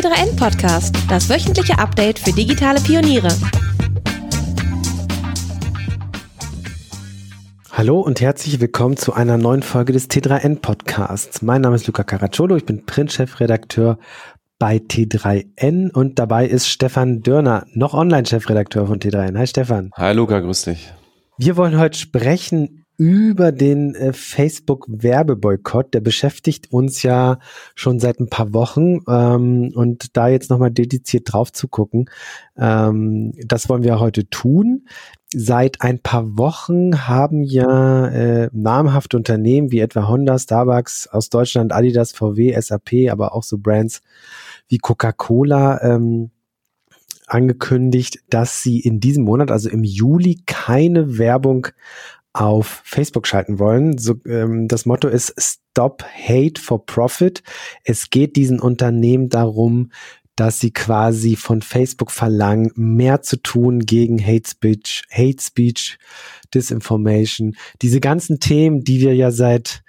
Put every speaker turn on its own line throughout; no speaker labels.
T3N Podcast, das wöchentliche Update für digitale Pioniere.
Hallo und herzlich willkommen zu einer neuen Folge des T3N Podcasts. Mein Name ist Luca Caracciolo, ich bin Printchefredakteur bei T3N und dabei ist Stefan Dörner, noch Online-Chefredakteur von T3N. Hi Stefan.
Hi Luca, grüß dich.
Wir wollen heute sprechen über den äh, Facebook-Werbeboykott. Der beschäftigt uns ja schon seit ein paar Wochen ähm, und da jetzt nochmal dediziert drauf zu gucken, ähm, das wollen wir heute tun. Seit ein paar Wochen haben ja äh, namhafte Unternehmen wie etwa Honda, Starbucks aus Deutschland, Adidas, VW, SAP, aber auch so Brands wie Coca-Cola ähm, angekündigt, dass sie in diesem Monat, also im Juli, keine Werbung auf Facebook schalten wollen. So, ähm, das Motto ist Stop Hate for Profit. Es geht diesen Unternehmen darum, dass sie quasi von Facebook verlangen, mehr zu tun gegen Hate Speech, Hate Speech, Disinformation, diese ganzen Themen, die wir ja seit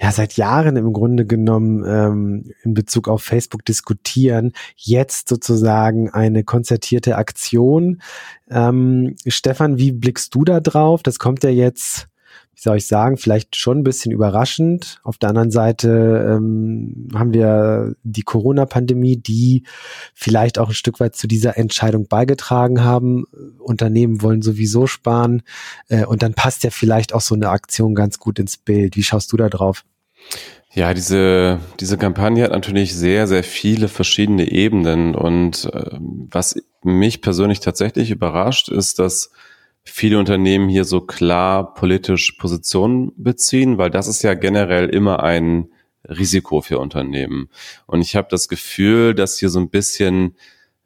ja seit Jahren im Grunde genommen ähm, in Bezug auf Facebook diskutieren, jetzt sozusagen eine konzertierte Aktion. Ähm, Stefan, wie blickst du da drauf? Das kommt ja jetzt wie soll ich sagen, vielleicht schon ein bisschen überraschend. Auf der anderen Seite ähm, haben wir die Corona-Pandemie, die vielleicht auch ein Stück weit zu dieser Entscheidung beigetragen haben. Unternehmen wollen sowieso sparen äh, und dann passt ja vielleicht auch so eine Aktion ganz gut ins Bild. Wie schaust du da drauf?
Ja, diese, diese Kampagne hat natürlich sehr, sehr viele verschiedene Ebenen und äh, was mich persönlich tatsächlich überrascht, ist, dass viele Unternehmen hier so klar politisch Positionen beziehen, weil das ist ja generell immer ein Risiko für Unternehmen. Und ich habe das Gefühl, dass hier so ein bisschen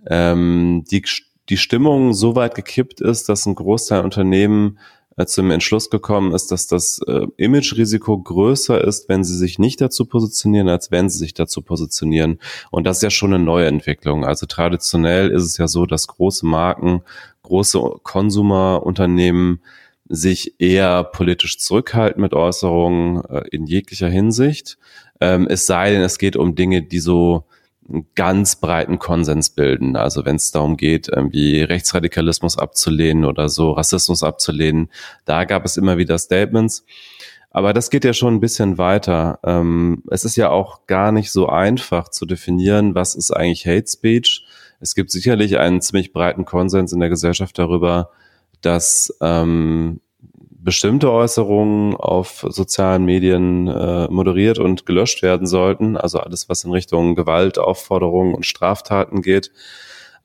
ähm, die, die Stimmung so weit gekippt ist, dass ein Großteil Unternehmen äh, zum Entschluss gekommen ist, dass das äh, Image-Risiko größer ist, wenn sie sich nicht dazu positionieren, als wenn sie sich dazu positionieren. Und das ist ja schon eine neue Entwicklung. Also traditionell ist es ja so, dass große Marken, große Konsumerunternehmen sich eher politisch zurückhalten mit Äußerungen äh, in jeglicher Hinsicht. Ähm, es sei denn, es geht um Dinge, die so einen ganz breiten Konsens bilden. Also wenn es darum geht, irgendwie Rechtsradikalismus abzulehnen oder so Rassismus abzulehnen, da gab es immer wieder Statements. Aber das geht ja schon ein bisschen weiter. Ähm, es ist ja auch gar nicht so einfach zu definieren, was ist eigentlich Hate Speech. Es gibt sicherlich einen ziemlich breiten Konsens in der Gesellschaft darüber, dass ähm, bestimmte Äußerungen auf sozialen Medien äh, moderiert und gelöscht werden sollten. Also alles, was in Richtung Gewalt, Aufforderungen und Straftaten geht.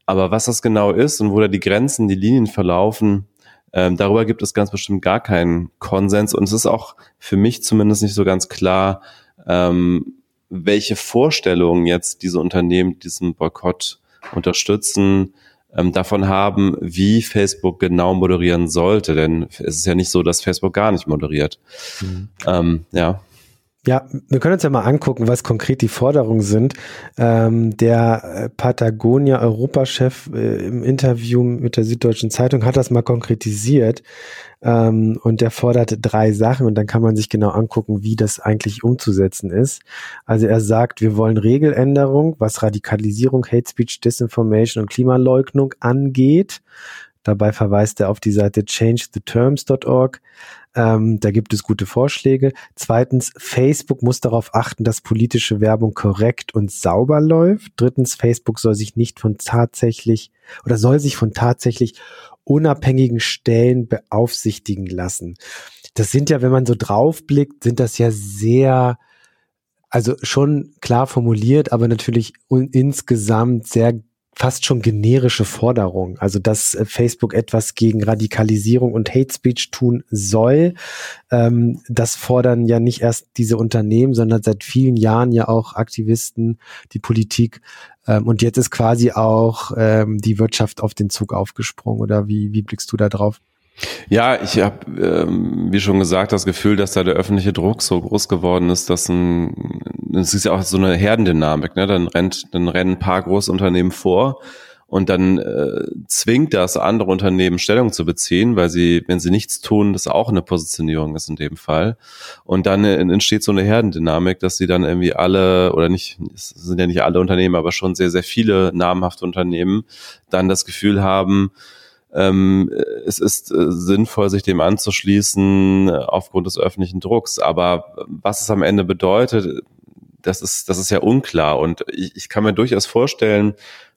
Aber was das genau ist und wo da die Grenzen, die Linien verlaufen, ähm, darüber gibt es ganz bestimmt gar keinen Konsens. Und es ist auch für mich zumindest nicht so ganz klar, ähm, welche Vorstellungen jetzt diese Unternehmen diesen Boykott unterstützen, ähm, davon haben, wie Facebook genau moderieren sollte. Denn es ist ja nicht so, dass Facebook gar nicht moderiert. Mhm. Ähm, ja.
Ja, wir können uns ja mal angucken, was konkret die Forderungen sind. Ähm, der äh, Patagonia Europachef äh, im Interview mit der Süddeutschen Zeitung hat das mal konkretisiert. Ähm, und der fordert drei Sachen und dann kann man sich genau angucken, wie das eigentlich umzusetzen ist. Also er sagt, wir wollen Regeländerung, was Radikalisierung, Hate Speech, Disinformation und Klimaleugnung angeht. Dabei verweist er auf die Seite changetheterms.org. Ähm, da gibt es gute Vorschläge. Zweitens, Facebook muss darauf achten, dass politische Werbung korrekt und sauber läuft. Drittens, Facebook soll sich nicht von tatsächlich oder soll sich von tatsächlich unabhängigen Stellen beaufsichtigen lassen. Das sind ja, wenn man so draufblickt, sind das ja sehr, also schon klar formuliert, aber natürlich insgesamt sehr fast schon generische Forderung. Also, dass äh, Facebook etwas gegen Radikalisierung und Hate Speech tun soll. Ähm, das fordern ja nicht erst diese Unternehmen, sondern seit vielen Jahren ja auch Aktivisten, die Politik. Ähm, und jetzt ist quasi auch ähm, die Wirtschaft auf den Zug aufgesprungen. Oder wie, wie blickst du da drauf?
Ja, ich habe, ähm, wie schon gesagt, das Gefühl, dass da der öffentliche Druck so groß geworden ist, dass ein, es ist ja auch so eine Herdendynamik, ne? Dann rennt, dann rennen ein paar Großunternehmen vor und dann äh, zwingt das andere Unternehmen Stellung zu beziehen, weil sie, wenn sie nichts tun, das auch eine Positionierung ist in dem Fall. Und dann äh, entsteht so eine Herdendynamik, dass sie dann irgendwie alle, oder nicht, es sind ja nicht alle Unternehmen, aber schon sehr, sehr viele namhafte Unternehmen dann das Gefühl haben, ähm, es ist äh, sinnvoll, sich dem anzuschließen äh, aufgrund des öffentlichen Drucks. Aber was es am Ende bedeutet, das ist, das ist ja unklar. Und ich, ich kann mir durchaus vorstellen,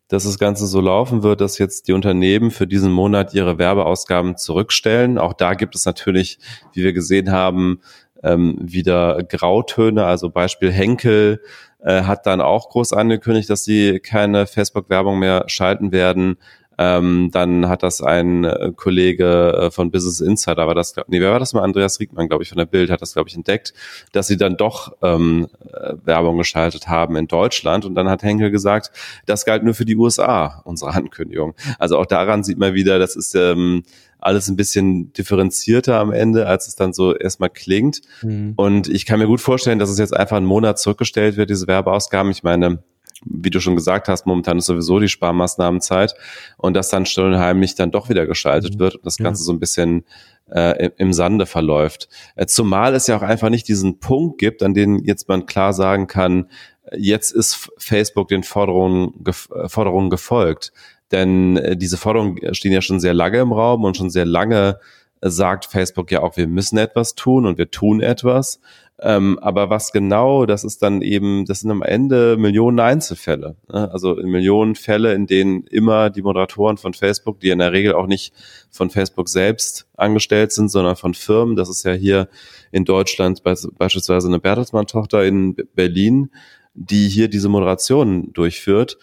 dass das Ganze so laufen wird, dass jetzt die Unternehmen für diesen Monat ihre Werbeausgaben zurückstellen. Auch da gibt es natürlich, wie wir gesehen haben, ähm, wieder Grautöne. Also Beispiel Henkel äh, hat dann auch groß angekündigt, dass sie keine Facebook-Werbung mehr schalten werden. Ähm, dann hat das ein äh, Kollege äh, von Business Insider, war das, nee, wer war das mal? Andreas Riegmann, glaube ich, von der Bild, hat das, glaube ich, entdeckt, dass sie dann doch ähm, äh, Werbung geschaltet haben in Deutschland. Und dann hat Henkel gesagt, das galt nur für die USA, unsere Ankündigung. Also auch daran sieht man wieder, das ist ähm, alles ein bisschen differenzierter am Ende, als es dann so erstmal klingt. Mhm. Und ich kann mir gut vorstellen, dass es jetzt einfach einen Monat zurückgestellt wird, diese Werbeausgaben. Ich meine, wie du schon gesagt hast, momentan ist sowieso die Sparmaßnahmenzeit und dass dann still und heimlich dann doch wieder geschaltet mhm. wird und das Ganze ja. so ein bisschen äh, im Sande verläuft. Äh, zumal es ja auch einfach nicht diesen Punkt gibt, an dem jetzt man klar sagen kann, jetzt ist Facebook den Forderungen, äh, Forderungen gefolgt. Denn äh, diese Forderungen stehen ja schon sehr lange im Raum und schon sehr lange sagt Facebook ja auch, wir müssen etwas tun und wir tun etwas. Ähm, aber was genau, das ist dann eben, das sind am Ende Millionen Einzelfälle. Ne? Also Millionen Fälle, in denen immer die Moderatoren von Facebook, die in der Regel auch nicht von Facebook selbst angestellt sind, sondern von Firmen, das ist ja hier in Deutschland beispielsweise eine Bertelsmann-Tochter in Berlin, die hier diese Moderation durchführt.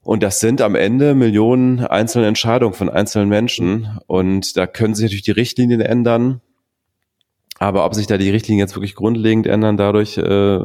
Und das sind am Ende Millionen einzelne Entscheidungen von einzelnen Menschen. Und da können sich natürlich die Richtlinien ändern. Aber ob sich da die Richtlinien jetzt wirklich grundlegend ändern, dadurch äh,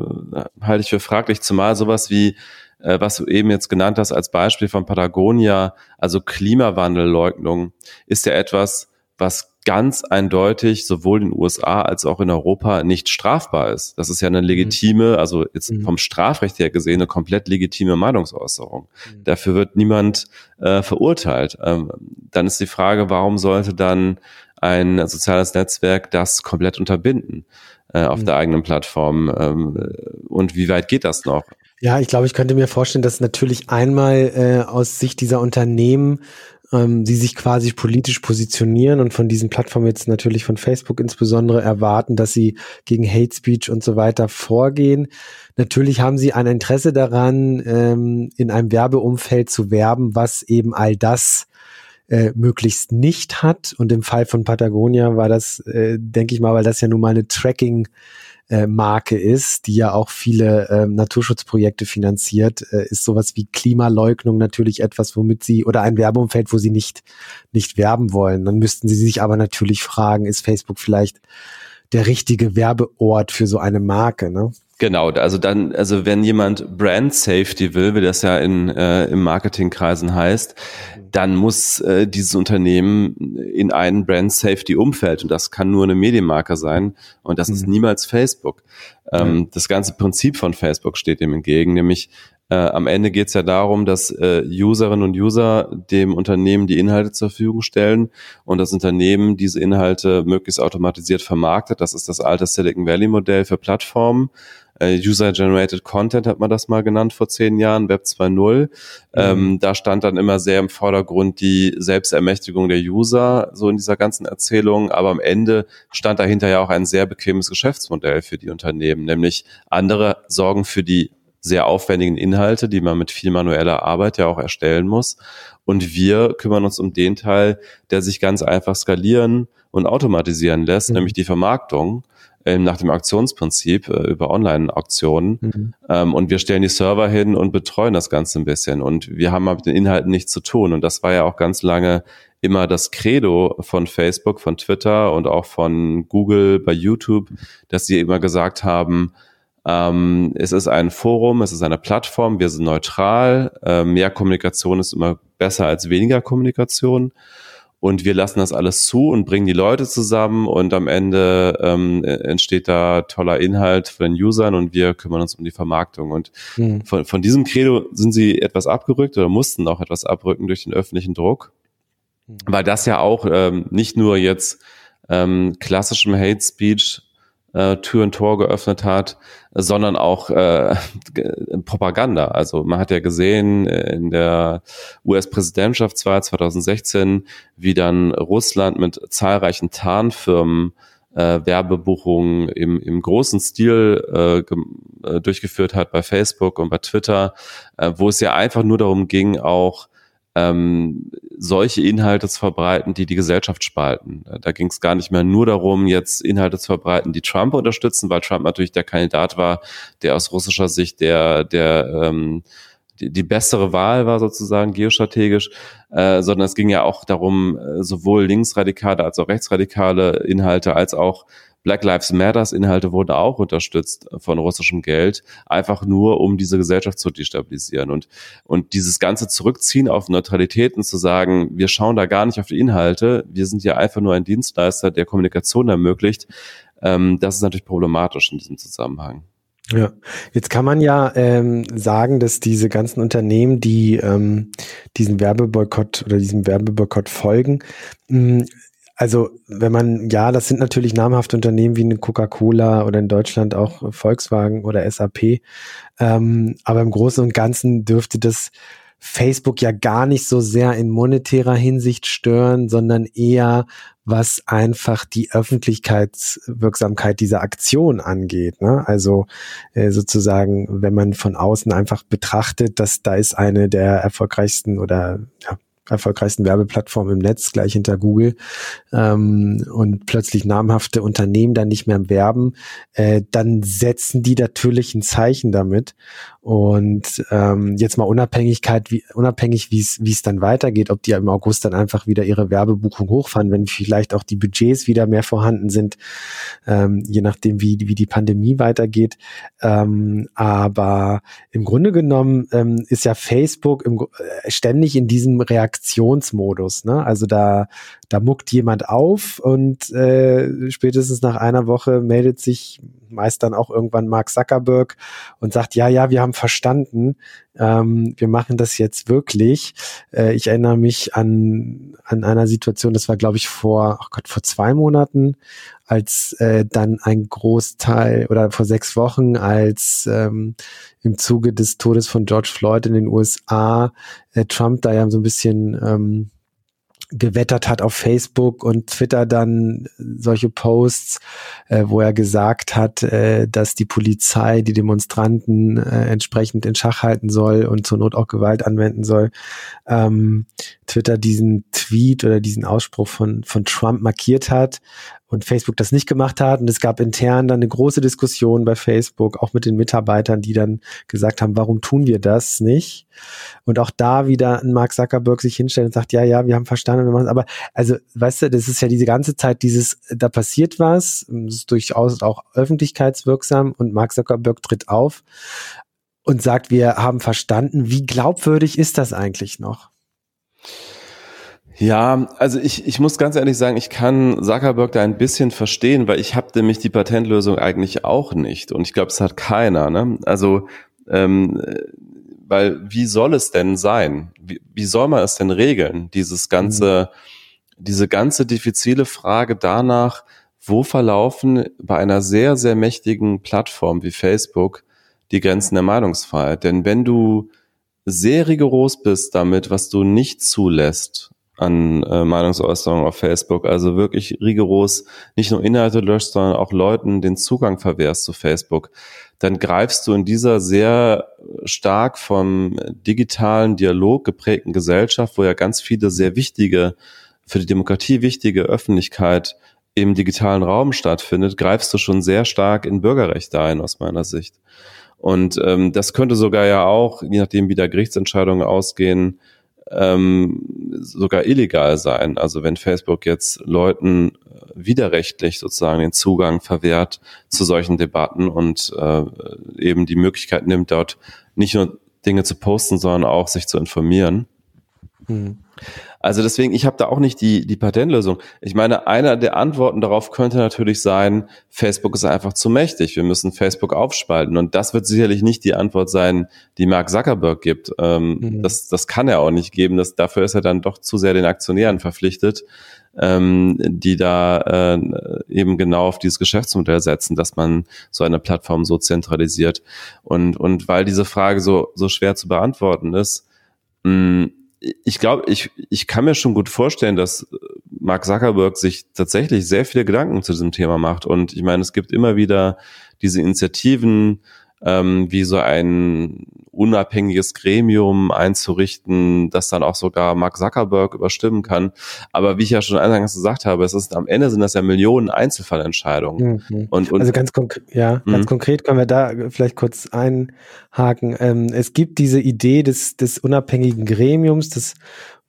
halte ich für fraglich, zumal sowas wie, äh, was du eben jetzt genannt hast als Beispiel von Patagonia, also Klimawandelleugnung, ist ja etwas, was ganz eindeutig sowohl in den USA als auch in Europa nicht strafbar ist. Das ist ja eine legitime, mhm. also jetzt mhm. vom Strafrecht her gesehen, eine komplett legitime Meinungsäußerung. Mhm. Dafür wird niemand äh, verurteilt. Ähm, dann ist die Frage, warum sollte dann ein soziales Netzwerk das komplett unterbinden äh, auf mhm. der eigenen Plattform. Ähm, und wie weit geht das noch?
Ja, ich glaube, ich könnte mir vorstellen, dass natürlich einmal äh, aus Sicht dieser Unternehmen ähm, die sich quasi politisch positionieren und von diesen Plattformen jetzt natürlich von Facebook insbesondere erwarten, dass sie gegen Hate Speech und so weiter vorgehen. Natürlich haben sie ein Interesse daran, ähm, in einem Werbeumfeld zu werben, was eben all das äh, möglichst nicht hat. Und im Fall von Patagonia war das, äh, denke ich mal, weil das ja nun mal eine Tracking äh, Marke ist, die ja auch viele äh, Naturschutzprojekte finanziert, äh, ist sowas wie Klimaleugnung natürlich etwas, womit sie oder ein Werbeumfeld, wo sie nicht nicht werben wollen. Dann müssten sie sich aber natürlich fragen, ist Facebook vielleicht der richtige Werbeort für so eine Marke, ne?
Genau, also dann, also wenn jemand Brand Safety will, wie das ja in, äh, im Marketingkreisen heißt, dann muss äh, dieses Unternehmen in ein Brand Safety Umfeld und das kann nur eine Medienmarke sein und das mhm. ist niemals Facebook. Ähm, mhm. Das ganze Prinzip von Facebook steht dem entgegen, nämlich äh, am Ende geht es ja darum, dass äh, Userinnen und User dem Unternehmen die Inhalte zur Verfügung stellen und das Unternehmen diese Inhalte möglichst automatisiert vermarktet. Das ist das alte Silicon Valley Modell für Plattformen. Äh, User-Generated Content hat man das mal genannt vor zehn Jahren, Web 2.0. Mhm. Ähm, da stand dann immer sehr im Vordergrund die Selbstermächtigung der User, so in dieser ganzen Erzählung. Aber am Ende stand dahinter ja auch ein sehr bequemes Geschäftsmodell für die Unternehmen, nämlich andere sorgen für die sehr aufwendigen Inhalte, die man mit viel manueller Arbeit ja auch erstellen muss. Und wir kümmern uns um den Teil, der sich ganz einfach skalieren und automatisieren lässt, mhm. nämlich die Vermarktung ähm, nach dem Auktionsprinzip äh, über Online-Auktionen. Mhm. Ähm, und wir stellen die Server hin und betreuen das Ganze ein bisschen. Und wir haben mit den Inhalten nichts zu tun. Und das war ja auch ganz lange immer das Credo von Facebook, von Twitter und auch von Google bei YouTube, dass sie immer gesagt haben, ähm, es ist ein Forum, es ist eine Plattform, wir sind neutral, äh, mehr Kommunikation ist immer besser als weniger Kommunikation. Und wir lassen das alles zu und bringen die Leute zusammen und am Ende ähm, entsteht da toller Inhalt für den Usern und wir kümmern uns um die Vermarktung. Und mhm. von, von diesem Credo sind sie etwas abgerückt oder mussten auch etwas abrücken durch den öffentlichen Druck, mhm. weil das ja auch ähm, nicht nur jetzt ähm, klassischem Hate Speech äh, Tür und Tor geöffnet hat, sondern auch äh, Propaganda. Also man hat ja gesehen äh, in der US-Präsidentschaftswahl 2016, wie dann Russland mit zahlreichen Tarnfirmen äh, Werbebuchungen im, im großen Stil äh, äh, durchgeführt hat bei Facebook und bei Twitter, äh, wo es ja einfach nur darum ging, auch ähm, solche Inhalte zu verbreiten, die die Gesellschaft spalten. Da ging es gar nicht mehr nur darum, jetzt Inhalte zu verbreiten, die Trump unterstützen, weil Trump natürlich der Kandidat war, der aus russischer Sicht der, der ähm, die, bessere Wahl war sozusagen geostrategisch, äh, sondern es ging ja auch darum, äh, sowohl linksradikale als auch rechtsradikale Inhalte als auch Black Lives Matters Inhalte wurden auch unterstützt von russischem Geld, einfach nur um diese Gesellschaft zu destabilisieren und und dieses ganze Zurückziehen auf Neutralität und zu sagen, wir schauen da gar nicht auf die Inhalte, wir sind ja einfach nur ein Dienstleister, der Kommunikation ermöglicht. Ähm, das ist natürlich problematisch in diesem Zusammenhang.
Ja, jetzt kann man ja ähm, sagen, dass diese ganzen Unternehmen, die ähm, diesen Werbeboykott oder diesem Werbeboykott folgen, mh, also wenn man, ja, das sind natürlich namhafte Unternehmen wie eine Coca-Cola oder in Deutschland auch Volkswagen oder SAP. Ähm, aber im Großen und Ganzen dürfte das Facebook ja gar nicht so sehr in monetärer Hinsicht stören, sondern eher was einfach die Öffentlichkeitswirksamkeit dieser Aktion angeht. Ne? Also äh, sozusagen, wenn man von außen einfach betrachtet, dass da ist eine der erfolgreichsten oder ja, erfolgreichsten Werbeplattform im Netz, gleich hinter Google, ähm, und plötzlich namhafte Unternehmen dann nicht mehr werben, äh, dann setzen die natürlich ein Zeichen damit. Und ähm, jetzt mal Unabhängigkeit, wie, unabhängig, wie es dann weitergeht, ob die im August dann einfach wieder ihre Werbebuchung hochfahren, wenn vielleicht auch die Budgets wieder mehr vorhanden sind, ähm, je nachdem, wie, wie die Pandemie weitergeht. Ähm, aber im Grunde genommen ähm, ist ja Facebook im, äh, ständig in diesem Reaktionsmodus. Ne? Also da, da muckt jemand auf und äh, spätestens nach einer Woche meldet sich meist dann auch irgendwann Mark Zuckerberg und sagt, ja, ja, wir haben verstanden, ähm, wir machen das jetzt wirklich. Äh, ich erinnere mich an, an einer Situation, das war, glaube ich, vor, oh Gott, vor zwei Monaten, als äh, dann ein Großteil oder vor sechs Wochen, als ähm, im Zuge des Todes von George Floyd in den USA äh, Trump da ja so ein bisschen ähm, gewettert hat auf Facebook und Twitter dann solche Posts, äh, wo er gesagt hat, äh, dass die Polizei die Demonstranten äh, entsprechend in Schach halten soll und zur Not auch Gewalt anwenden soll. Ähm, Twitter diesen Tweet oder diesen Ausspruch von, von Trump markiert hat und Facebook das nicht gemacht hat. Und es gab intern dann eine große Diskussion bei Facebook, auch mit den Mitarbeitern, die dann gesagt haben, warum tun wir das nicht? Und auch da wieder Mark Zuckerberg sich hinstellt und sagt, ja, ja, wir haben verstanden, wir machen. Aber also, weißt du, das ist ja diese ganze Zeit dieses, da passiert was, das ist durchaus auch öffentlichkeitswirksam und Mark Zuckerberg tritt auf und sagt, wir haben verstanden. Wie glaubwürdig ist das eigentlich noch?
Ja, also ich, ich muss ganz ehrlich sagen, ich kann Zuckerberg da ein bisschen verstehen, weil ich habe nämlich die Patentlösung eigentlich auch nicht und ich glaube, es hat keiner. Ne? Also ähm, weil wie soll es denn sein? Wie, wie soll man es denn regeln? Dieses ganze, mhm. diese ganze diffizile Frage danach, wo verlaufen bei einer sehr, sehr mächtigen Plattform wie Facebook die Grenzen der Meinungsfreiheit? Denn wenn du sehr rigoros bist damit, was du nicht zulässt an äh, Meinungsäußerungen auf Facebook. Also wirklich rigoros nicht nur Inhalte löscht, sondern auch Leuten den Zugang verwehrst zu Facebook. Dann greifst du in dieser sehr stark vom digitalen Dialog geprägten Gesellschaft, wo ja ganz viele sehr wichtige, für die Demokratie wichtige Öffentlichkeit im digitalen Raum stattfindet, greifst du schon sehr stark in Bürgerrechte ein, aus meiner Sicht. Und ähm, das könnte sogar ja auch, je nachdem wie da Gerichtsentscheidungen ausgehen, ähm, sogar illegal sein. Also wenn Facebook jetzt Leuten widerrechtlich sozusagen den Zugang verwehrt zu solchen Debatten und äh, eben die Möglichkeit nimmt, dort nicht nur Dinge zu posten, sondern auch sich zu informieren.
Hm.
Also deswegen, ich habe da auch nicht die, die Patentlösung. Ich meine, einer der Antworten darauf könnte natürlich sein, Facebook ist einfach zu mächtig, wir müssen Facebook aufspalten. Und das wird sicherlich nicht die Antwort sein, die Mark Zuckerberg gibt. Ähm, mhm. das, das kann er auch nicht geben. Das, dafür ist er dann doch zu sehr den Aktionären verpflichtet, ähm, die da äh, eben genau auf dieses Geschäftsmodell setzen, dass man so eine Plattform so zentralisiert. Und, und weil diese Frage so, so schwer zu beantworten ist, mh, ich glaube, ich, ich kann mir schon gut vorstellen, dass Mark Zuckerberg sich tatsächlich sehr viele Gedanken zu diesem Thema macht. Und ich meine, es gibt immer wieder diese Initiativen, ähm, wie so ein unabhängiges Gremium einzurichten, das dann auch sogar Mark Zuckerberg überstimmen kann. Aber wie ich ja schon eingangs gesagt habe, es ist am Ende sind das ja Millionen Einzelfallentscheidungen.
Mhm. Und, und, also ganz konkret, ja, mhm. ganz konkret können wir da vielleicht kurz einhaken. Ähm, es gibt diese Idee des, des unabhängigen Gremiums, das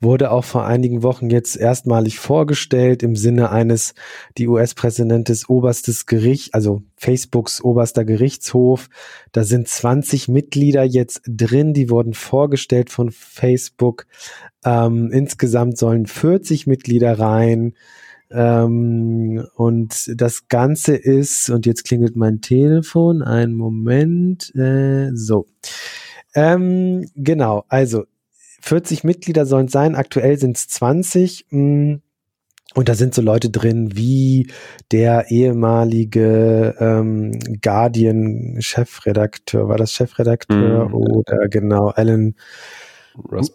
wurde auch vor einigen Wochen jetzt erstmalig vorgestellt im Sinne eines, die US-Präsidentin oberstes Gericht, also Facebooks oberster Gerichtshof. Da sind 20 Mitglieder jetzt drin, die wurden vorgestellt von Facebook. Ähm, insgesamt sollen 40 Mitglieder rein. Ähm, und das Ganze ist, und jetzt klingelt mein Telefon, einen Moment, äh, so. Ähm, genau, also 40 Mitglieder sollen es sein, aktuell sind es 20. Und da sind so Leute drin wie der ehemalige ähm, Guardian-Chefredakteur, war das Chefredakteur mm. oder genau, Alan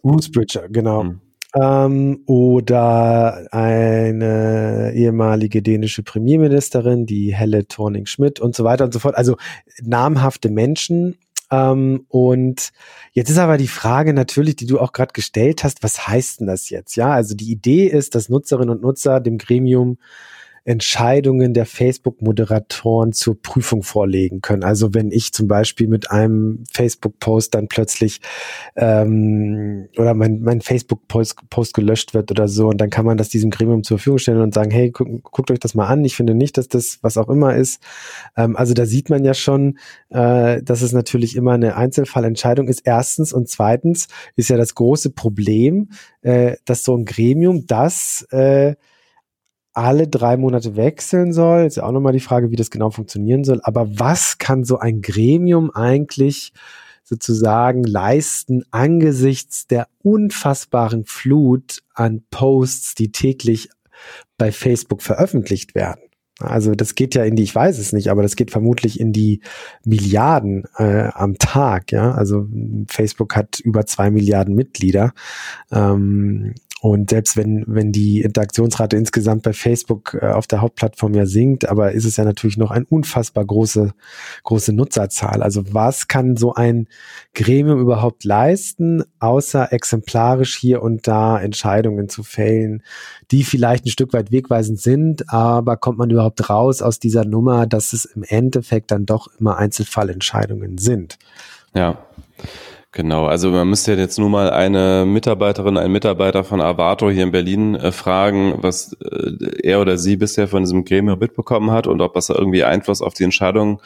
Rusbridger, genau. Mm. Ähm, oder eine ehemalige dänische Premierministerin, die Helle Thorning-Schmidt und so weiter und so fort. Also namhafte Menschen ähm, und jetzt ist aber die Frage natürlich, die du auch gerade gestellt hast, was heißt denn das jetzt? Ja, also die Idee ist, dass Nutzerinnen und Nutzer dem Gremium Entscheidungen der Facebook-Moderatoren zur Prüfung vorlegen können. Also wenn ich zum Beispiel mit einem Facebook-Post dann plötzlich ähm, oder mein, mein Facebook-Post Post gelöscht wird oder so und dann kann man das diesem Gremium zur Verfügung stellen und sagen, hey, guckt, guckt euch das mal an. Ich finde nicht, dass das was auch immer ist. Ähm, also da sieht man ja schon, äh, dass es natürlich immer eine Einzelfallentscheidung ist. Erstens und zweitens ist ja das große Problem, äh, dass so ein Gremium das äh, alle drei Monate wechseln soll. Ist ja auch nochmal die Frage, wie das genau funktionieren soll. Aber was kann so ein Gremium eigentlich sozusagen leisten angesichts der unfassbaren Flut an Posts, die täglich bei Facebook veröffentlicht werden? Also das geht ja in die, ich weiß es nicht, aber das geht vermutlich in die Milliarden äh, am Tag. Ja, also Facebook hat über zwei Milliarden Mitglieder. Ähm, und selbst wenn, wenn die Interaktionsrate insgesamt bei Facebook äh, auf der Hauptplattform ja sinkt, aber ist es ja natürlich noch eine unfassbar große, große Nutzerzahl. Also was kann so ein Gremium überhaupt leisten, außer exemplarisch hier und da Entscheidungen zu fällen, die vielleicht ein Stück weit wegweisend sind, aber kommt man überhaupt raus aus dieser Nummer, dass es im Endeffekt dann doch immer Einzelfallentscheidungen sind?
Ja. Genau, also man müsste jetzt nur mal eine Mitarbeiterin, einen Mitarbeiter von Avato hier in Berlin äh, fragen, was äh, er oder sie bisher von diesem Gremium mitbekommen hat und ob das irgendwie Einfluss auf die Entscheidung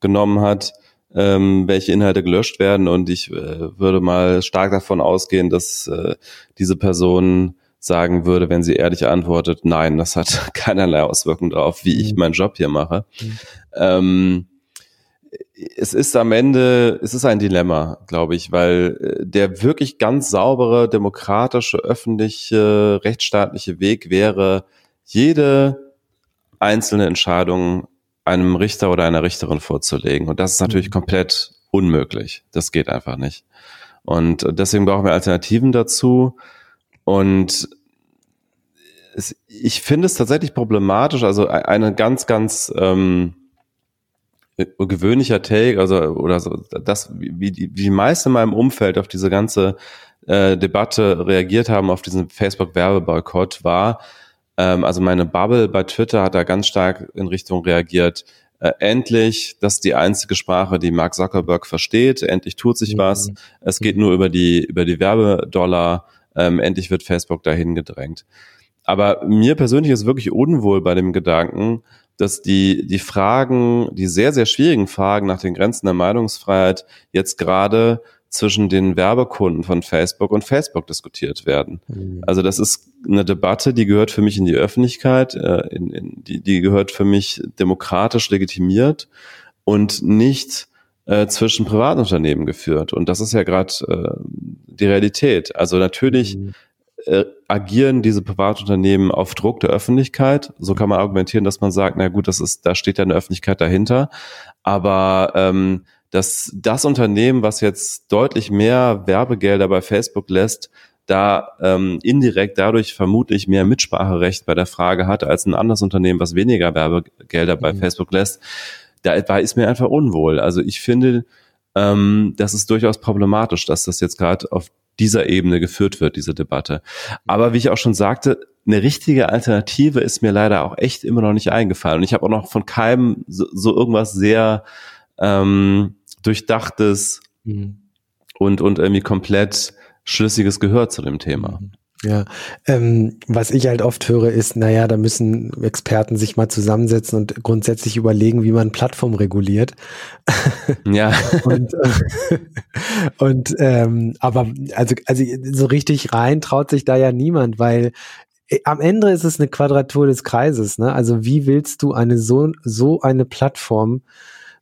genommen hat, ähm, welche Inhalte gelöscht werden. Und ich äh, würde mal stark davon ausgehen, dass äh, diese Person sagen würde, wenn sie ehrlich antwortet, nein, das hat keinerlei Auswirkung darauf, wie ich mhm. meinen Job hier mache. Mhm. Ähm, es ist am Ende, es ist ein Dilemma, glaube ich, weil äh, der wirklich ganz saubere, demokratische, öffentliche, rechtsstaatliche Weg wäre, jede einzelne Entscheidung einem Richter oder einer Richterin vorzulegen. Und das ist natürlich mhm. komplett unmöglich. Das geht einfach nicht. Und deswegen brauchen wir Alternativen dazu. Und es, ich finde es tatsächlich problematisch, also e-, eine ganz, ganz ähm, gewöhnlicher Take, also oder so, das, wie die, wie die meisten in meinem Umfeld auf diese ganze äh, Debatte reagiert haben, auf diesen Facebook-Werbeboykott, war, ähm, also meine Bubble bei Twitter hat da ganz stark in Richtung reagiert, äh, endlich, das ist die einzige Sprache, die Mark Zuckerberg versteht, endlich tut sich mhm. was, es geht nur über die, über die Werbedollar, ähm, endlich wird Facebook dahin gedrängt. Aber mir persönlich ist wirklich unwohl bei dem Gedanken, dass die, die Fragen, die sehr, sehr schwierigen Fragen nach den Grenzen der Meinungsfreiheit jetzt gerade zwischen den Werbekunden von Facebook und Facebook diskutiert werden. Mhm. Also das ist eine Debatte, die gehört für mich in die Öffentlichkeit, äh, in, in, die, die gehört für mich demokratisch legitimiert und nicht äh, zwischen Privatunternehmen geführt. Und das ist ja gerade äh, die Realität. Also natürlich mhm. äh, agieren diese Privatunternehmen auf Druck der Öffentlichkeit. So kann man argumentieren, dass man sagt, na gut, das ist, da steht ja eine Öffentlichkeit dahinter. Aber ähm, dass das Unternehmen, was jetzt deutlich mehr Werbegelder bei Facebook lässt, da ähm, indirekt dadurch vermutlich mehr Mitspracherecht bei der Frage hat als ein anderes Unternehmen, was weniger Werbegelder bei mhm. Facebook lässt da ist mir einfach unwohl. Also ich finde, ähm, das ist durchaus problematisch, dass das jetzt gerade auf dieser Ebene geführt wird, diese Debatte. Aber wie ich auch schon sagte, eine richtige Alternative ist mir leider auch echt immer noch nicht eingefallen. Und ich habe auch noch von keinem so, so irgendwas sehr ähm, durchdachtes mhm. und, und irgendwie komplett Schlüssiges gehört zu dem Thema. Mhm.
Ja, ähm, was ich halt oft höre, ist, naja, da müssen Experten sich mal zusammensetzen und grundsätzlich überlegen, wie man Plattform reguliert.
Ja.
und äh, und ähm, aber also, also so richtig rein traut sich da ja niemand, weil äh, am Ende ist es eine Quadratur des Kreises, ne? Also wie willst du eine so, so eine Plattform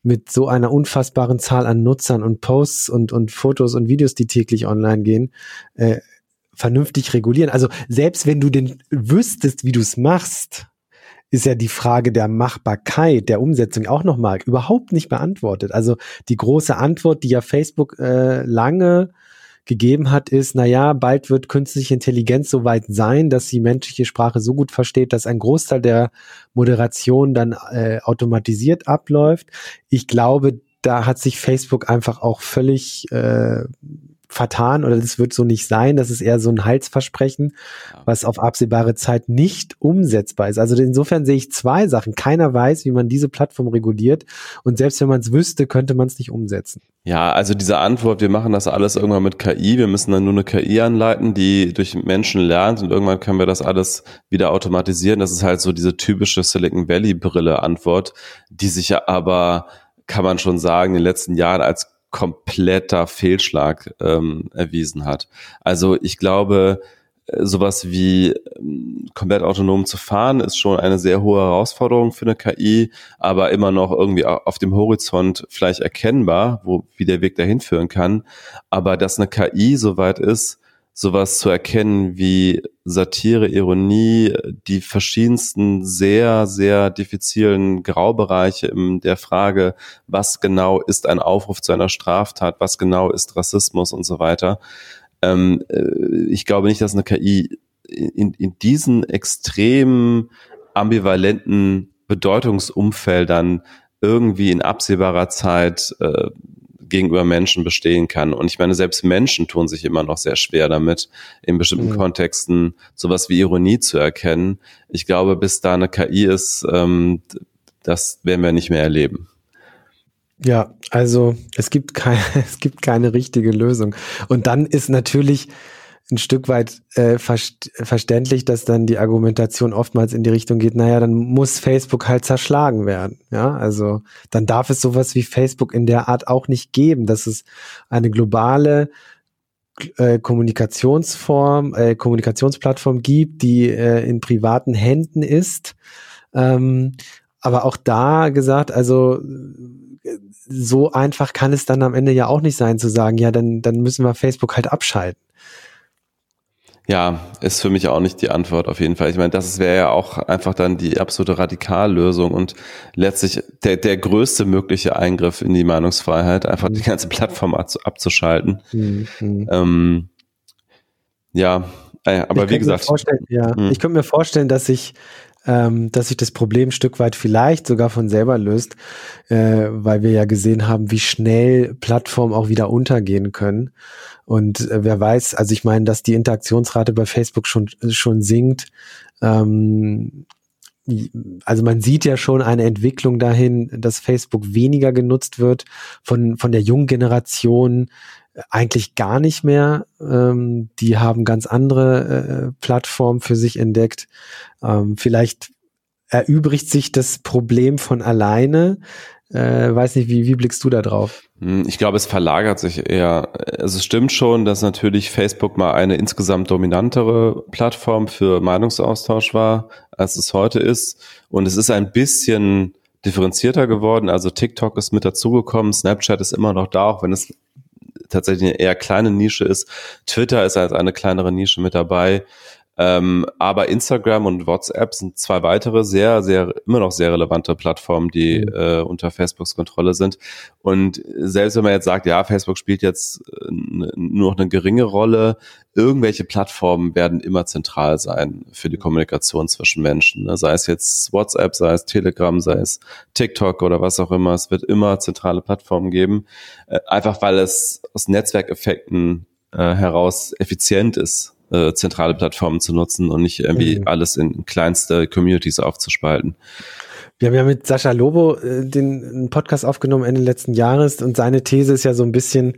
mit so einer unfassbaren Zahl an Nutzern und Posts und, und Fotos und Videos, die täglich online gehen, äh, vernünftig regulieren. Also selbst wenn du denn wüsstest, wie du es machst, ist ja die Frage der Machbarkeit, der Umsetzung auch nochmal überhaupt nicht beantwortet. Also die große Antwort, die ja Facebook äh, lange gegeben hat, ist, na ja, bald wird künstliche Intelligenz so weit sein, dass sie menschliche Sprache so gut versteht, dass ein Großteil der Moderation dann äh, automatisiert abläuft. Ich glaube, da hat sich Facebook einfach auch völlig äh, vertan oder das wird so nicht sein. Das ist eher so ein Halsversprechen, was auf absehbare Zeit nicht umsetzbar ist. Also insofern sehe ich zwei Sachen. Keiner weiß, wie man diese Plattform reguliert und selbst wenn man es wüsste, könnte man es nicht umsetzen.
Ja, also diese Antwort, wir machen das alles irgendwann mit KI, wir müssen dann nur eine KI anleiten, die durch Menschen lernt und irgendwann können wir das alles wieder automatisieren. Das ist halt so diese typische Silicon Valley Brille Antwort, die sich ja aber, kann man schon sagen, in den letzten Jahren als kompletter Fehlschlag ähm, erwiesen hat. Also ich glaube, äh, sowas wie ähm, komplett autonom zu fahren ist schon eine sehr hohe Herausforderung für eine KI, aber immer noch irgendwie auf dem Horizont vielleicht erkennbar, wo wie der Weg dahin führen kann. Aber dass eine KI soweit ist, sowas zu erkennen wie Satire, Ironie, die verschiedensten sehr, sehr diffizilen Graubereiche in der Frage, was genau ist ein Aufruf zu einer Straftat, was genau ist Rassismus und so weiter. Ähm, äh, ich glaube nicht, dass eine KI in, in diesen extrem ambivalenten Bedeutungsumfeldern irgendwie in absehbarer Zeit äh, gegenüber Menschen bestehen kann. Und ich meine, selbst Menschen tun sich immer noch sehr schwer damit, in bestimmten mhm. Kontexten sowas wie Ironie zu erkennen. Ich glaube, bis da eine KI ist, ähm, das werden wir nicht mehr erleben.
Ja, also es gibt keine, es gibt keine richtige Lösung. Und dann ist natürlich ein Stück weit äh, verständlich, dass dann die Argumentation oftmals in die Richtung geht, naja, dann muss Facebook halt zerschlagen werden. Ja, also dann darf es sowas wie Facebook in der Art auch nicht geben, dass es eine globale äh, Kommunikationsform, äh, Kommunikationsplattform gibt, die äh, in privaten Händen ist. Ähm, aber auch da gesagt, also so einfach kann es dann am Ende ja auch nicht sein zu sagen, ja, dann, dann müssen wir Facebook halt abschalten.
Ja, ist für mich auch nicht die Antwort auf jeden Fall. Ich meine, das wäre ja auch einfach dann die absolute Radikallösung und letztlich der, der größte mögliche Eingriff in die Meinungsfreiheit, einfach die ganze Plattform abzuschalten. Mhm. Ähm, ja, äh, aber ich wie gesagt.
Ja, mhm. ich könnte mir vorstellen, dass ich ähm, dass sich das Problem ein Stück weit vielleicht sogar von selber löst, äh, weil wir ja gesehen haben, wie schnell Plattformen auch wieder untergehen können. Und äh, wer weiß, also ich meine, dass die Interaktionsrate bei Facebook schon, schon sinkt. Ähm, also man sieht ja schon eine Entwicklung dahin, dass Facebook weniger genutzt wird von, von der jungen Generation eigentlich gar nicht mehr. Ähm, die haben ganz andere äh, Plattformen für sich entdeckt. Ähm, vielleicht erübrigt sich das Problem von alleine, Äh, weiß nicht, wie, wie blickst du da drauf?
Hm, ich glaube, es verlagert sich eher. Also es stimmt schon, dass natürlich Facebook mal eine insgesamt dominantere Plattform für Meinungsaustausch war, als es heute ist. Und es ist ein bisschen differenzierter geworden. Also TikTok ist mit dazugekommen, Snapchat ist immer noch da, auch wenn es tatsächlich eine eher kleine Nische ist. Twitter ist als eine kleinere Nische mit dabei. Ähm, aber Instagram und WhatsApp sind zwei weitere sehr, sehr, immer noch sehr relevante Plattformen, die mhm. äh, unter Facebooks Kontrolle sind. Und selbst wenn man jetzt sagt, ja, Facebook spielt jetzt äh, nur noch eine geringe Rolle, irgendwelche Plattformen werden immer zentral sein für die Kommunikation zwischen Menschen. Ne? Sei es jetzt WhatsApp, sei es Telegram, sei es TikTok oder was auch immer. Es wird immer zentrale Plattformen geben, äh, einfach weil es aus Netzwerkeffekten äh, heraus effizient ist äh, zentrale Plattformen zu nutzen und nicht irgendwie mhm. alles in kleinste Communities aufzuspalten.
Wir haben ja mit Sascha Lobo äh, den Podcast aufgenommen Ende letzten Jahres und seine These ist ja so ein bisschen,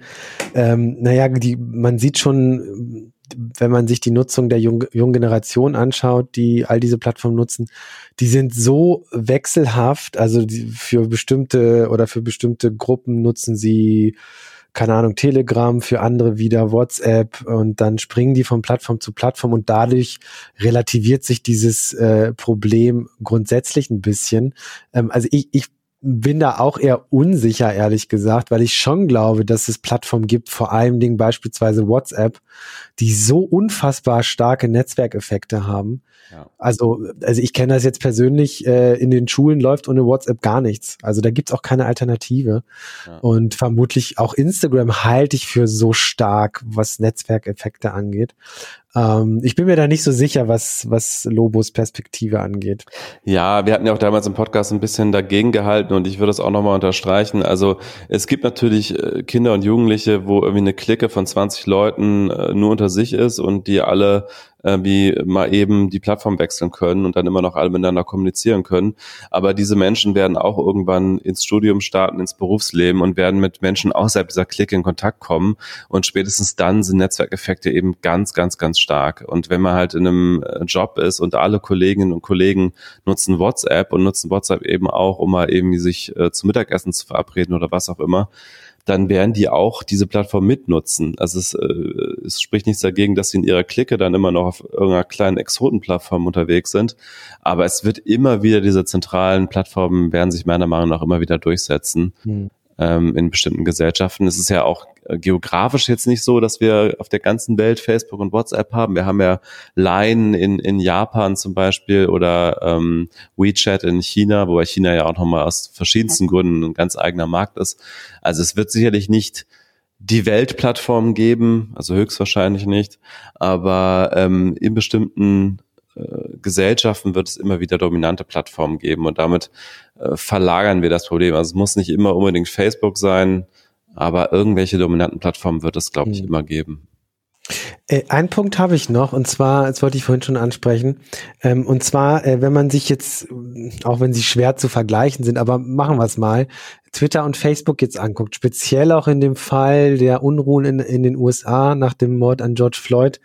ähm, naja, die, man sieht schon, wenn man sich die Nutzung der jungen Generation anschaut, die all diese Plattformen nutzen, die sind so wechselhaft, also für bestimmte oder für bestimmte Gruppen nutzen sie keine Ahnung, Telegram, für andere wieder WhatsApp und dann springen die von Plattform zu Plattform und dadurch relativiert sich dieses äh, Problem grundsätzlich ein bisschen. Ähm, also ich, ich bin da auch eher unsicher, ehrlich gesagt, weil ich schon glaube, dass es Plattformen gibt, vor allen Dingen beispielsweise WhatsApp, die so unfassbar starke Netzwerkeffekte haben. Ja. Also, also ich kenne das jetzt persönlich, äh, in den Schulen läuft ohne WhatsApp gar nichts. Also da gibt's auch keine Alternative. Ja. Und vermutlich auch Instagram halte ich für so stark, was Netzwerkeffekte angeht. Ähm, ich bin mir da nicht so sicher, was, was Lobos Perspektive angeht.
Ja, wir hatten ja auch damals im Podcast ein bisschen dagegen gehalten und ich würde es auch nochmal unterstreichen. Also es gibt natürlich äh, Kinder und Jugendliche, wo irgendwie eine Clique von 20 Leuten äh, nur unter sich ist und die alle äh, wie mal eben die Plattform wechseln können und dann immer noch alle miteinander kommunizieren können. Aber diese Menschen werden auch irgendwann ins Studium starten, ins Berufsleben und werden mit Menschen außerhalb dieser Clique in Kontakt kommen. Und spätestens dann sind Netzwerkeffekte eben ganz, ganz, ganz stark. Und wenn man halt in einem äh, Job ist und alle Kolleginnen und Kollegen nutzen WhatsApp und nutzen WhatsApp eben auch, um mal eben sich äh, zum Mittagessen zu verabreden oder was auch immer, dann werden die auch diese Plattform mitnutzen. Also es, äh, es spricht nichts dagegen, dass sie in ihrer Clique dann immer noch auf irgendeiner kleinen Exotenplattform unterwegs sind. Aber es wird immer wieder diese zentralen Plattformen werden sich meiner Meinung nach immer wieder durchsetzen. Mhm ähm, in bestimmten Gesellschaften. Es ist ja auch geografisch jetzt nicht so, dass wir auf der ganzen Welt Facebook und WhatsApp haben. Wir haben ja Line in, in Japan zum Beispiel oder ähm, WeChat in China, wobei China ja auch nochmal aus verschiedensten Gründen ein ganz eigener Markt ist. Also es wird sicherlich nicht die Weltplattform geben, also höchstwahrscheinlich nicht, aber ähm, in bestimmten äh, Gesellschaften wird es immer wieder dominante Plattformen geben und damit äh, verlagern wir das Problem. Also es muss nicht immer unbedingt Facebook sein, aber irgendwelche dominanten Plattformen wird es, glaube ich, mhm. immer geben.
Äh, ein Punkt habe ich noch, und zwar, das wollte ich vorhin schon ansprechen, ähm, und zwar, äh, wenn man sich jetzt, auch wenn sie schwer zu vergleichen sind, aber machen wir es mal, Twitter und Facebook jetzt anguckt, speziell auch in dem Fall der Unruhen in, in den USA nach dem Mord an George Floyd.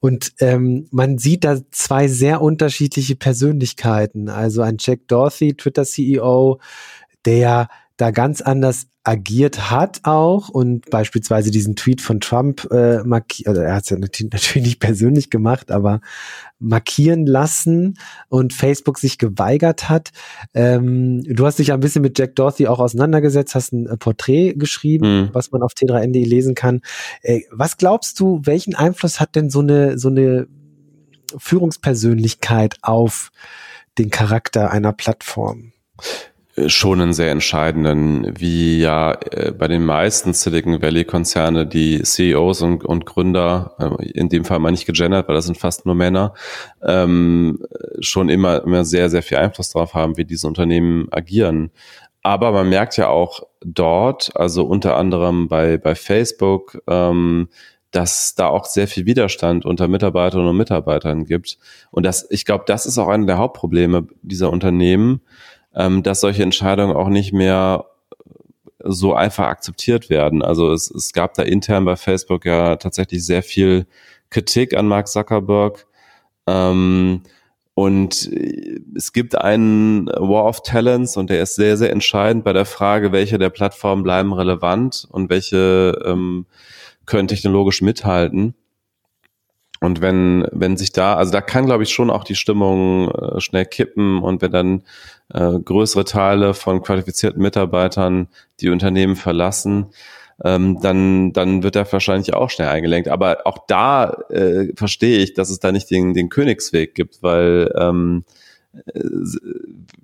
Und ähm, man sieht da zwei sehr unterschiedliche Persönlichkeiten. Also ein Jack Dorsey, Twitter-CEO, der da ganz anders agiert hat auch und beispielsweise diesen Tweet von Trump äh, markiert, also er hat es ja natürlich nicht persönlich gemacht, aber markieren lassen und Facebook sich geweigert hat. Ähm, du hast dich ein bisschen mit Jack Dorsey auch auseinandergesetzt, hast ein äh, Porträt geschrieben, mhm. was man auf t3n.de lesen kann. Äh, was glaubst du, welchen Einfluss hat denn so eine, so eine Führungspersönlichkeit auf den Charakter einer Plattform?
Schon einen sehr entscheidenden, wie ja äh, bei den meisten Silicon Valley Konzerne die CEOs und, und Gründer, äh, in dem Fall mal nicht gegendert, weil das sind fast nur Männer, ähm, schon immer, immer sehr, sehr viel Einfluss darauf haben, wie diese Unternehmen agieren. Aber man merkt ja auch dort, also unter anderem bei, bei Facebook, ähm, dass da auch sehr viel Widerstand unter Mitarbeiterinnen und Mitarbeitern gibt. Und das, ich glaube, das ist auch einer der Hauptprobleme dieser Unternehmen, ähm, dass solche Entscheidungen auch nicht mehr so einfach akzeptiert werden. Also es, es gab da intern bei Facebook ja tatsächlich sehr viel Kritik an Mark Zuckerberg. Ähm, Und äh, es gibt einen War of Talents und der ist sehr, sehr entscheidend bei der Frage, welche der Plattformen bleiben relevant und welche ähm, können technologisch mithalten. Und wenn, wenn sich da, also da kann, glaube ich, schon auch die Stimmung äh, schnell kippen und wenn dann äh, größere Teile von qualifizierten Mitarbeitern die Unternehmen verlassen, ähm, dann, dann wird er wahrscheinlich auch schnell eingelenkt. Aber auch da äh, verstehe ich, dass es da nicht den, den Königsweg gibt, weil ähm, äh,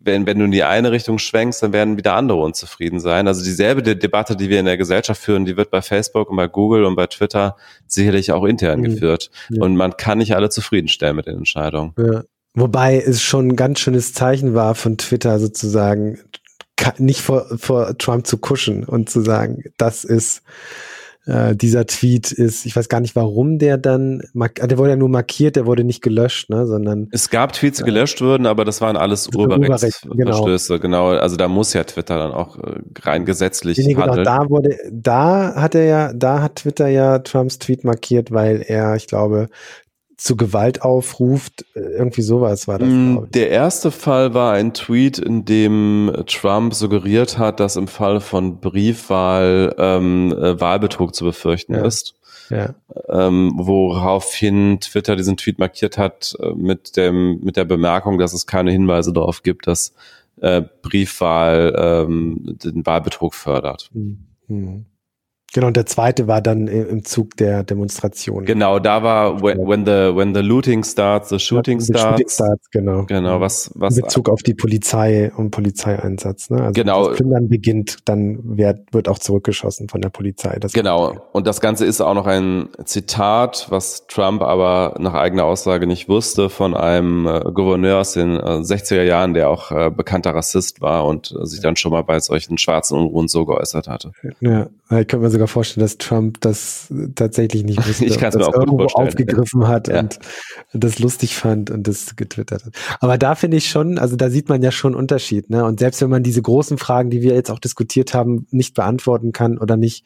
wenn, wenn du in die eine Richtung schwenkst, dann werden wieder andere unzufrieden sein. Also dieselbe Debatte, die wir in der Gesellschaft führen, die wird bei Facebook und bei Google und bei Twitter sicherlich auch intern mhm. geführt. Ja. Und man kann nicht alle zufriedenstellen mit den Entscheidungen.
Ja. Wobei es schon ein ganz schönes Zeichen war von Twitter sozusagen, nicht vor, vor Trump zu kuschen und zu sagen, das ist äh, dieser Tweet ist, ich weiß gar nicht, warum der dann, der wurde ja nur markiert, der wurde nicht gelöscht, ne, sondern.
Es gab Tweets, die gelöscht wurden, aber das waren alles Urheberrechtsverstöße, genau. genau. Also da muss ja Twitter dann auch äh, rein gesetzlich
nee, genau, handeln. Da wurde, da hat er ja, da hat Twitter ja Trumps Tweet markiert, weil er, ich glaube, zu Gewalt aufruft. Irgendwie sowas war das.
Mm, der erste Fall war ein Tweet, in dem Trump suggeriert hat, dass im Fall von Briefwahl ähm, äh, Wahlbetrug zu befürchten ja. ist. Ja. Ähm, woraufhin Twitter diesen Tweet markiert hat äh, mit dem mit der Bemerkung, dass es keine Hinweise darauf gibt, dass äh, Briefwahl ähm, den Wahlbetrug fördert. Mhm.
Genau, und der zweite war dann im Zug der Demonstration.
Genau, da war when, when the when the looting starts, the shooting starts. Shooting starts
genau.
Genau, was was
in Bezug auf die Polizei und Polizeieinsatz, ne? Also
genau.
das Plündern beginnt, dann wird wird auch zurückgeschossen von der Polizei.
Das genau. Und das Ganze ist auch noch ein Zitat, was Trump aber nach eigener Aussage nicht wusste von einem äh, Gouverneur aus den äh, 60er Jahren, der auch äh, bekannter Rassist war und äh, sich dann schon mal bei solchen schwarzen Unruhen so geäußert hatte.
Ja, ich könnte mir sogar vorstellen, dass Trump das tatsächlich nicht wusste.
ich auch
irgendwo aufgegriffen hat ja. und das lustig fand und das getwittert hat. Aber da finde ich schon, also da sieht man ja schon Unterschied, ne? Und selbst wenn man diese großen Fragen, die wir jetzt auch diskutiert haben, nicht beantworten kann oder nicht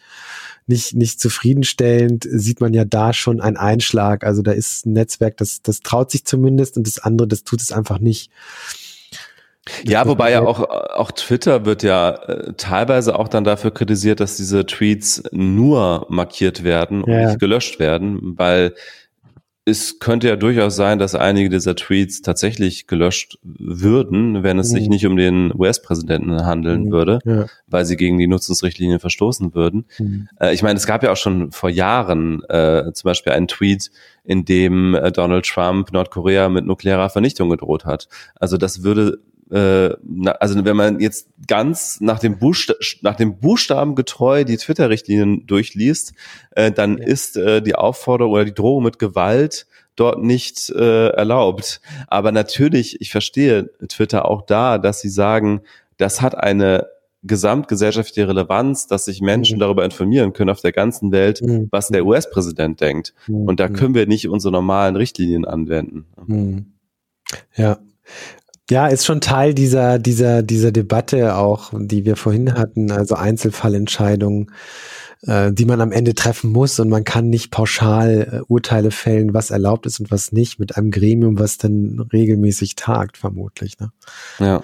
nicht nicht zufriedenstellend, sieht man ja da schon einen Einschlag. Also da ist ein Netzwerk, das das traut sich zumindest und das andere, das tut es einfach nicht.
Ja, wobei ja auch, auch Twitter wird ja äh, teilweise auch dann dafür kritisiert, dass diese Tweets nur markiert werden und ja. nicht gelöscht werden, weil es könnte ja durchaus sein, dass einige dieser Tweets tatsächlich gelöscht würden, wenn es mhm. sich nicht um den US-Präsidenten handeln mhm. würde, ja. weil sie gegen die Nutzungsrichtlinien verstoßen würden. Mhm. Äh, ich meine, es gab ja auch schon vor Jahren äh, zum Beispiel einen Tweet, in dem äh, Donald Trump Nordkorea mit nuklearer Vernichtung gedroht hat. Also das würde äh, also wenn man jetzt ganz nach dem, Buchsta nach dem Buchstaben getreu die Twitter-Richtlinien durchliest, äh, dann ja. ist äh, die Aufforderung oder die Drohung mit Gewalt dort nicht äh, erlaubt. Aber natürlich, ich verstehe Twitter auch da, dass sie sagen, das hat eine gesamtgesellschaftliche Relevanz, dass sich Menschen mhm. darüber informieren können auf der ganzen Welt, mhm. was der US-Präsident denkt. Mhm. Und da können wir nicht unsere normalen Richtlinien anwenden.
Mhm. Ja, ja, ist schon Teil dieser, dieser, dieser Debatte auch, die wir vorhin hatten, also Einzelfallentscheidungen, äh, die man am Ende treffen muss und man kann nicht pauschal äh, Urteile fällen, was erlaubt ist und was nicht, mit einem Gremium, was dann regelmäßig tagt, vermutlich. Ne?
Ja.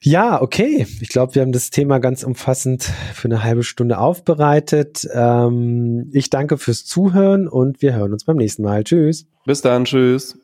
Ja, okay. Ich glaube, wir haben das Thema ganz umfassend für eine halbe Stunde aufbereitet. Ähm, ich danke fürs Zuhören und wir hören uns beim nächsten Mal. Tschüss.
Bis dann, tschüss.